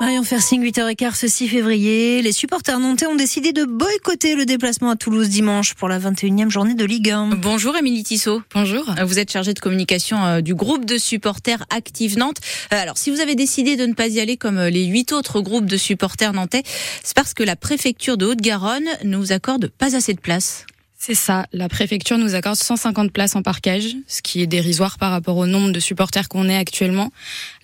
Marion Fersing, 8h15 ce 6 février. Les supporters nantais ont décidé de boycotter le déplacement à Toulouse dimanche pour la 21e journée de Ligue 1. Bonjour Émilie Tissot. Bonjour. Vous êtes chargée de communication euh, du groupe de supporters Active Nantes. Euh, alors, si vous avez décidé de ne pas y aller comme euh, les huit autres groupes de supporters nantais, c'est parce que la préfecture de Haute-Garonne ne vous accorde pas assez de place. C'est ça. La préfecture nous accorde 150 places en parkage, ce qui est dérisoire par rapport au nombre de supporters qu'on est actuellement.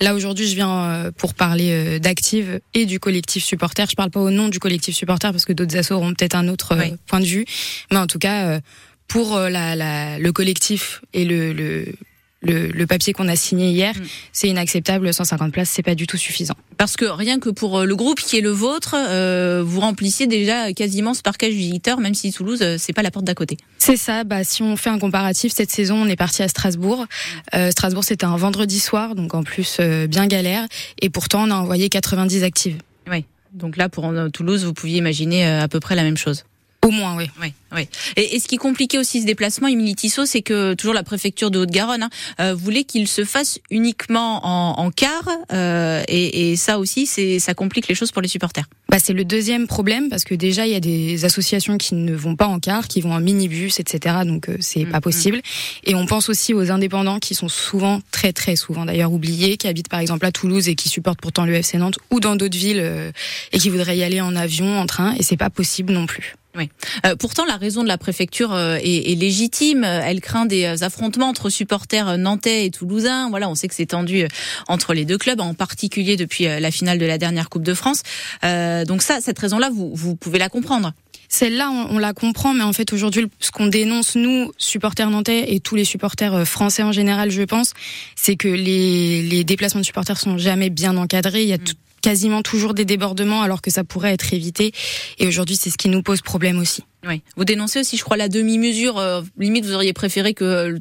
Là aujourd'hui, je viens euh, pour parler euh, d'Active et du collectif supporter. Je parle pas au nom du collectif supporter parce que d'autres assos auront peut-être un autre euh, point de vue, mais en tout cas pour la, la, le collectif et le, le le, le, papier qu'on a signé hier, mm. c'est inacceptable. 150 places, c'est pas du tout suffisant. Parce que rien que pour le groupe qui est le vôtre, euh, vous remplissiez déjà quasiment ce parcage visiteur, même si Toulouse, c'est pas la porte d'à côté. C'est ça. Bah, si on fait un comparatif, cette saison, on est parti à Strasbourg. Euh, Strasbourg, c'était un vendredi soir, donc en plus euh, bien galère. Et pourtant, on a envoyé 90 actives. Oui. Donc là, pour Toulouse, vous pouviez imaginer à peu près la même chose. Au moins, oui. Oui, oui. Et, et, ce qui compliquait aussi ce déplacement, Émilie Tissot, c'est que toujours la préfecture de Haute-Garonne hein, euh, voulait qu'il se fasse uniquement en, en car, euh, et, et, ça aussi, c'est ça complique les choses pour les supporters. Bah, c'est le deuxième problème parce que déjà il y a des associations qui ne vont pas en car, qui vont en minibus, etc. Donc euh, c'est pas mm, mm. possible. Et on pense aussi aux indépendants qui sont souvent, très très souvent d'ailleurs oubliés, qui habitent par exemple à Toulouse et qui supportent pourtant le FC Nantes ou dans d'autres villes euh, et qui voudraient y aller en avion, en train, et c'est pas possible non plus. Oui. Euh, pourtant, la raison de la préfecture euh, est, est, légitime. Elle craint des euh, affrontements entre supporters nantais et toulousains. Voilà, on sait que c'est tendu entre les deux clubs, en particulier depuis la finale de la dernière Coupe de France. Euh, donc ça, cette raison-là, vous, vous pouvez la comprendre. Celle-là, on, on, la comprend, mais en fait, aujourd'hui, ce qu'on dénonce, nous, supporters nantais et tous les supporters français en général, je pense, c'est que les, les déplacements de supporters sont jamais bien encadrés. Il y a mm. tout, quasiment toujours des débordements alors que ça pourrait être évité. Et aujourd'hui, c'est ce qui nous pose problème aussi. Oui. Vous dénoncez aussi, je crois, la demi-mesure. Euh, limite, vous auriez préféré que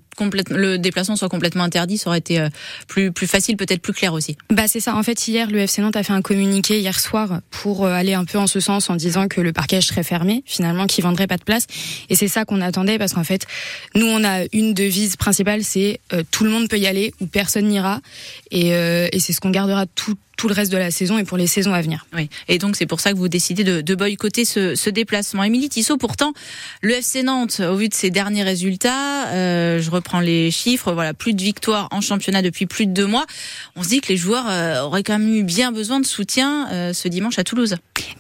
le déplacement soit complètement interdit. Ça aurait été euh, plus plus facile, peut-être plus clair aussi. Bah c'est ça. En fait, hier, le FC Nantes a fait un communiqué hier soir pour euh, aller un peu en ce sens, en disant que le parquage serait fermé, finalement, qu'il vendrait pas de place. Et c'est ça qu'on attendait, parce qu'en fait, nous, on a une devise principale, c'est tout le monde peut y aller ou personne n'ira. Et, et c'est ce qu'on gardera tout tout le reste de la saison et pour les saisons à venir. Oui. Et donc c'est pour ça que vous décidez de, de boycotter ce, ce déplacement. Émilie Tissot, pourtant, le FC Nantes, au vu de ses derniers résultats, euh, je reprends les chiffres, voilà, plus de victoires en championnat depuis plus de deux mois. On se dit que les joueurs euh, auraient quand même eu bien besoin de soutien euh, ce dimanche à Toulouse.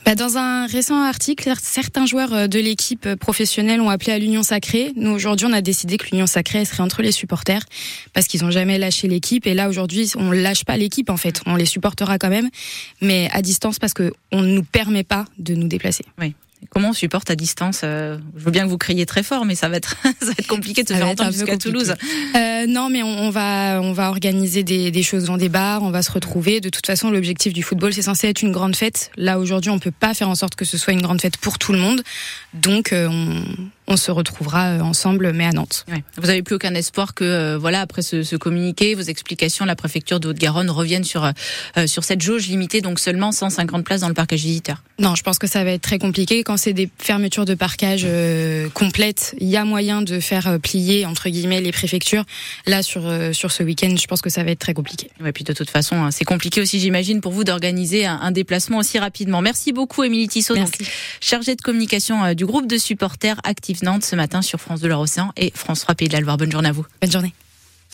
Bah dans un récent article, certains joueurs de l'équipe professionnelle ont appelé à l'union sacrée. Nous aujourd'hui, on a décidé que l'union sacrée serait entre les supporters parce qu'ils ont jamais lâché l'équipe. Et là aujourd'hui, on lâche pas l'équipe en fait, on les supportera quand même, mais à distance parce que on ne nous permet pas de nous déplacer. Oui. Comment on supporte à distance euh, Je veux bien que vous criez très fort, mais ça va être, ça va être compliqué de se faire entendre jusqu'à Toulouse. Euh, non, mais on, on, va, on va organiser des, des, choses dans des bars, on va se retrouver. De toute façon, l'objectif du football, c'est censé être une grande fête. Là, aujourd'hui, on peut pas faire en sorte que ce soit une grande fête pour tout le monde. Donc, euh, on, on se retrouvera euh, ensemble, mais à Nantes. Ouais. Vous avez plus aucun espoir que, euh, voilà, après ce, ce, communiqué, vos explications, la préfecture de Haute-Garonne revienne sur euh, sur cette jauge limitée, donc seulement 150 places dans le parcage visiteur. Non, je pense que ça va être très compliqué quand c'est des fermetures de parcage euh, complètes. Il y a moyen de faire plier entre guillemets les préfectures. Là, sur sur ce week-end, je pense que ça va être très compliqué. Ouais, puis de toute façon, hein, c'est compliqué aussi, j'imagine, pour vous d'organiser un, un, déplacement aussi rapidement. Merci beaucoup, Émilie Tissot, donc, chargée de communication du groupe de supporters actifs Ce matin sur France de l'Océan et France 3 Pays de la Loire. Bonne journée à vous. Bonne journée.